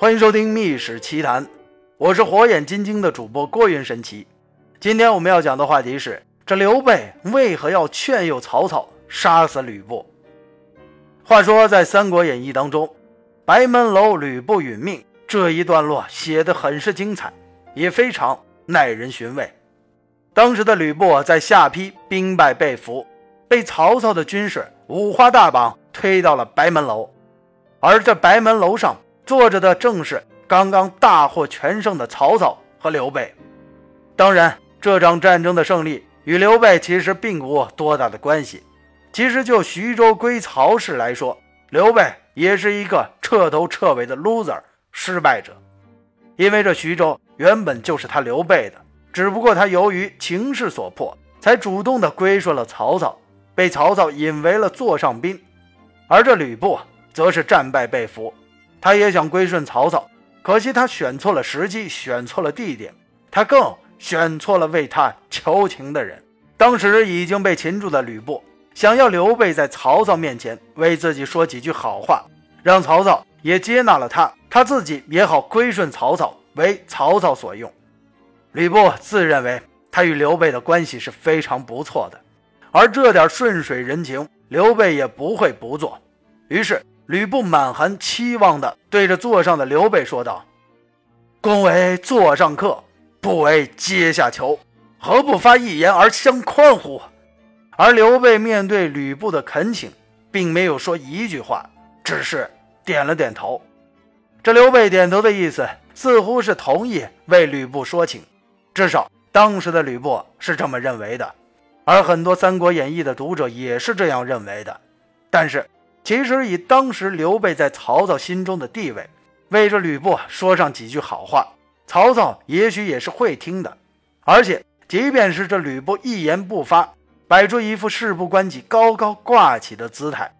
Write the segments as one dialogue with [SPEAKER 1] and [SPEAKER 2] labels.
[SPEAKER 1] 欢迎收听《密史奇谈》，我是火眼金睛的主播郭云神奇。今天我们要讲的话题是：这刘备为何要劝诱曹操杀死吕布？话说在《三国演义》当中，白门楼吕布殒命这一段落写得很是精彩，也非常耐人寻味。当时的吕布在下邳兵败被俘，被曹操的军士五花大绑推到了白门楼，而这白门楼上。坐着的正是刚刚大获全胜的曹操和刘备。当然，这场战争的胜利与刘备其实并无多大的关系。其实，就徐州归曹氏来说，刘备也是一个彻头彻尾的 loser 失败者。因为这徐州原本就是他刘备的，只不过他由于情势所迫，才主动的归顺了曹操，被曹操引为了座上宾。而这吕布则是战败被俘。他也想归顺曹操，可惜他选错了时机，选错了地点，他更选错了为他求情的人。当时已经被擒住的吕布，想要刘备在曹操面前为自己说几句好话，让曹操也接纳了他，他自己也好归顺曹操，为曹操所用。吕布自认为他与刘备的关系是非常不错的，而这点顺水人情，刘备也不会不做，于是。吕布满含期望地对着座上的刘备说道：“公为座上客，不为阶下囚，何不发一言而相宽乎？”而刘备面对吕布的恳请，并没有说一句话，只是点了点头。这刘备点头的意思，似乎是同意为吕布说情，至少当时的吕布是这么认为的，而很多《三国演义》的读者也是这样认为的。但是。其实，以当时刘备在曹操心中的地位，为这吕布说上几句好话，曹操也许也是会听的。而且，即便是这吕布一言不发，摆出一副事不关己、高高挂起的姿态，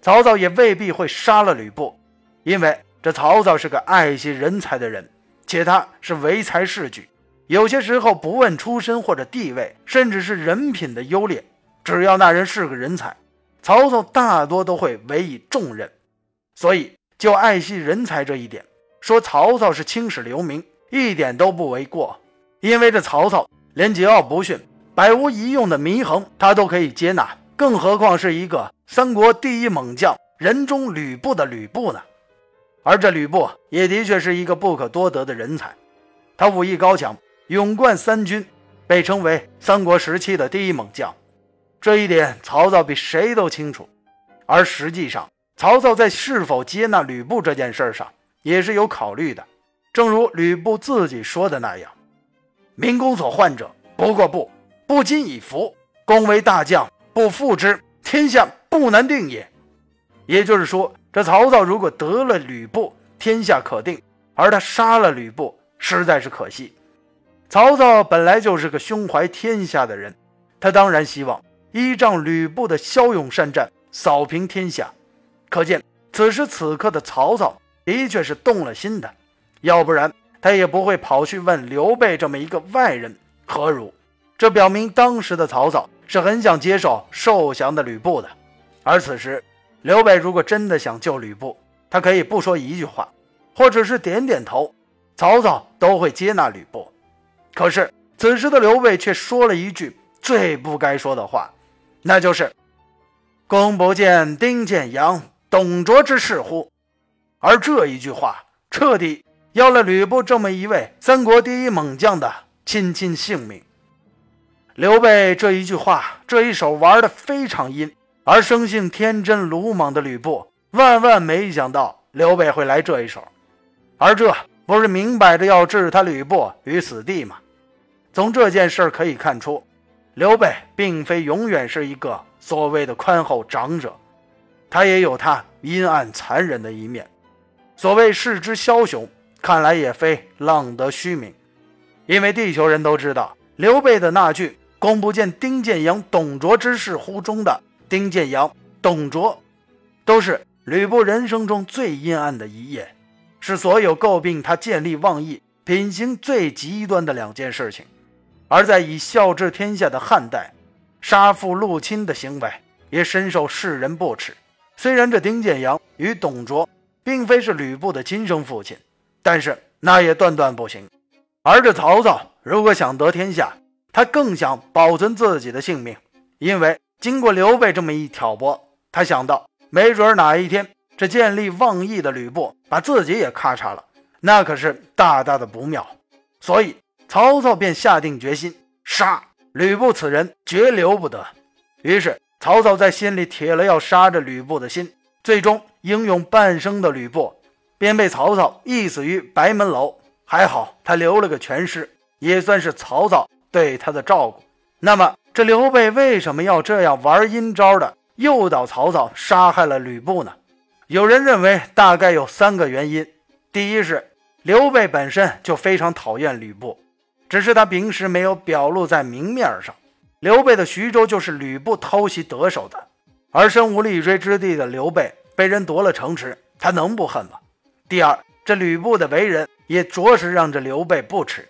[SPEAKER 1] 曹操也未必会杀了吕布，因为这曹操是个爱惜人才的人，且他是唯才是举，有些时候不问出身或者地位，甚至是人品的优劣，只要那人是个人才。曹操大多都会委以重任，所以就爱惜人才这一点，说曹操是青史留名，一点都不为过。因为这曹操连桀骜不驯、百无一用的祢衡他都可以接纳，更何况是一个三国第一猛将、人中吕布的吕布呢？而这吕布也的确是一个不可多得的人才，他武艺高强，勇冠三军，被称为三国时期的第一猛将。这一点，曹操比谁都清楚。而实际上，曹操在是否接纳吕布这件事上也是有考虑的。正如吕布自己说的那样：“民公所患者，不过不不今以服。公为大将，不复之，天下不难定也。”也就是说，这曹操如果得了吕布，天下可定；而他杀了吕布，实在是可惜。曹操本来就是个胸怀天下的人，他当然希望。依仗吕布的骁勇善战，扫平天下，可见此时此刻的曹操的确是动了心的，要不然他也不会跑去问刘备这么一个外人何如。这表明当时的曹操是很想接受受降的吕布的。而此时，刘备如果真的想救吕布，他可以不说一句话，或者是点点头，曹操都会接纳吕布。可是此时的刘备却说了一句最不该说的话。那就是“公不见丁建阳、董卓之事乎？”而这一句话彻底要了吕布这么一位三国第一猛将的亲亲性命。刘备这一句话，这一手玩的非常阴，而生性天真鲁莽的吕布万万没想到刘备会来这一手，而这不是明摆着要置他吕布于死地吗？从这件事可以看出。刘备并非永远是一个所谓的宽厚长者，他也有他阴暗残忍的一面。所谓世之枭雄，看来也非浪得虚名。因为地球人都知道，刘备的那句“公不见丁建阳、董卓之事乎”中的丁建阳、董卓，都是吕布人生中最阴暗的一页，是所有诟病他见利忘义、品行最极端的两件事情。而在以孝治天下的汉代，杀父戮亲的行为也深受世人不齿。虽然这丁建阳与董卓并非是吕布的亲生父亲，但是那也断断不行。而这曹操如果想得天下，他更想保存自己的性命，因为经过刘备这么一挑拨，他想到没准哪一天这见利忘义的吕布把自己也咔嚓了，那可是大大的不妙。所以曹操便下定决心杀吕布此人，绝留不得。于是曹操在心里铁了要杀这吕布的心，最终英勇半生的吕布便被曹操缢死于白门楼。还好他留了个全尸，也算是曹操。对他的照顾，那么这刘备为什么要这样玩阴招的诱导曹操杀害了吕布呢？有人认为大概有三个原因：第一是刘备本身就非常讨厌吕布，只是他平时没有表露在明面上。刘备的徐州就是吕布偷袭得手的，而身无立锥之地的刘备被人夺了城池，他能不恨吗？第二，这吕布的为人也着实让这刘备不齿。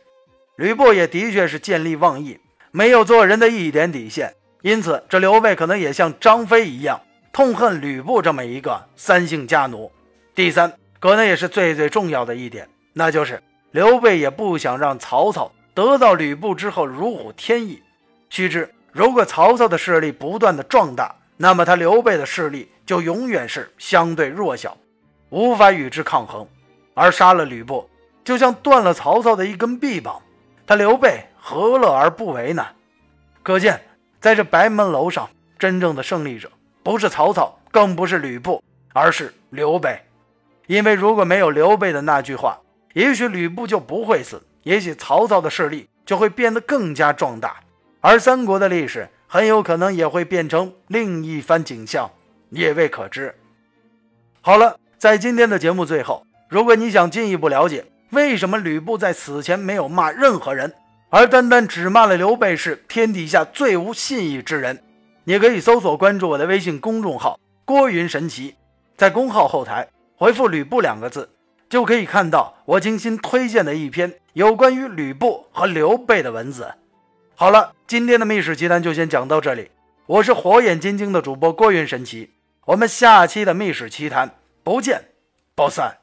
[SPEAKER 1] 吕布也的确是见利忘义，没有做人的一点底线，因此这刘备可能也像张飞一样痛恨吕布这么一个三姓家奴。第三，可能也是最最重要的一点，那就是刘备也不想让曹操得到吕布之后如虎添翼。须知，如果曹操的势力不断的壮大，那么他刘备的势力就永远是相对弱小，无法与之抗衡。而杀了吕布，就像断了曹操的一根臂膀。他刘备何乐而不为呢？可见，在这白门楼上，真正的胜利者不是曹操，更不是吕布，而是刘备。因为如果没有刘备的那句话，也许吕布就不会死，也许曹操的势力就会变得更加壮大，而三国的历史很有可能也会变成另一番景象，也未可知。好了，在今天的节目最后，如果你想进一步了解，为什么吕布在死前没有骂任何人，而单单只骂了刘备是天底下最无信义之人？你可以搜索关注我的微信公众号“郭云神奇”，在公号后台回复“吕布”两个字，就可以看到我精心推荐的一篇有关于吕布和刘备的文字。好了，今天的秘史奇谈就先讲到这里，我是火眼金睛的主播郭云神奇，我们下期的秘史奇谈不见不散。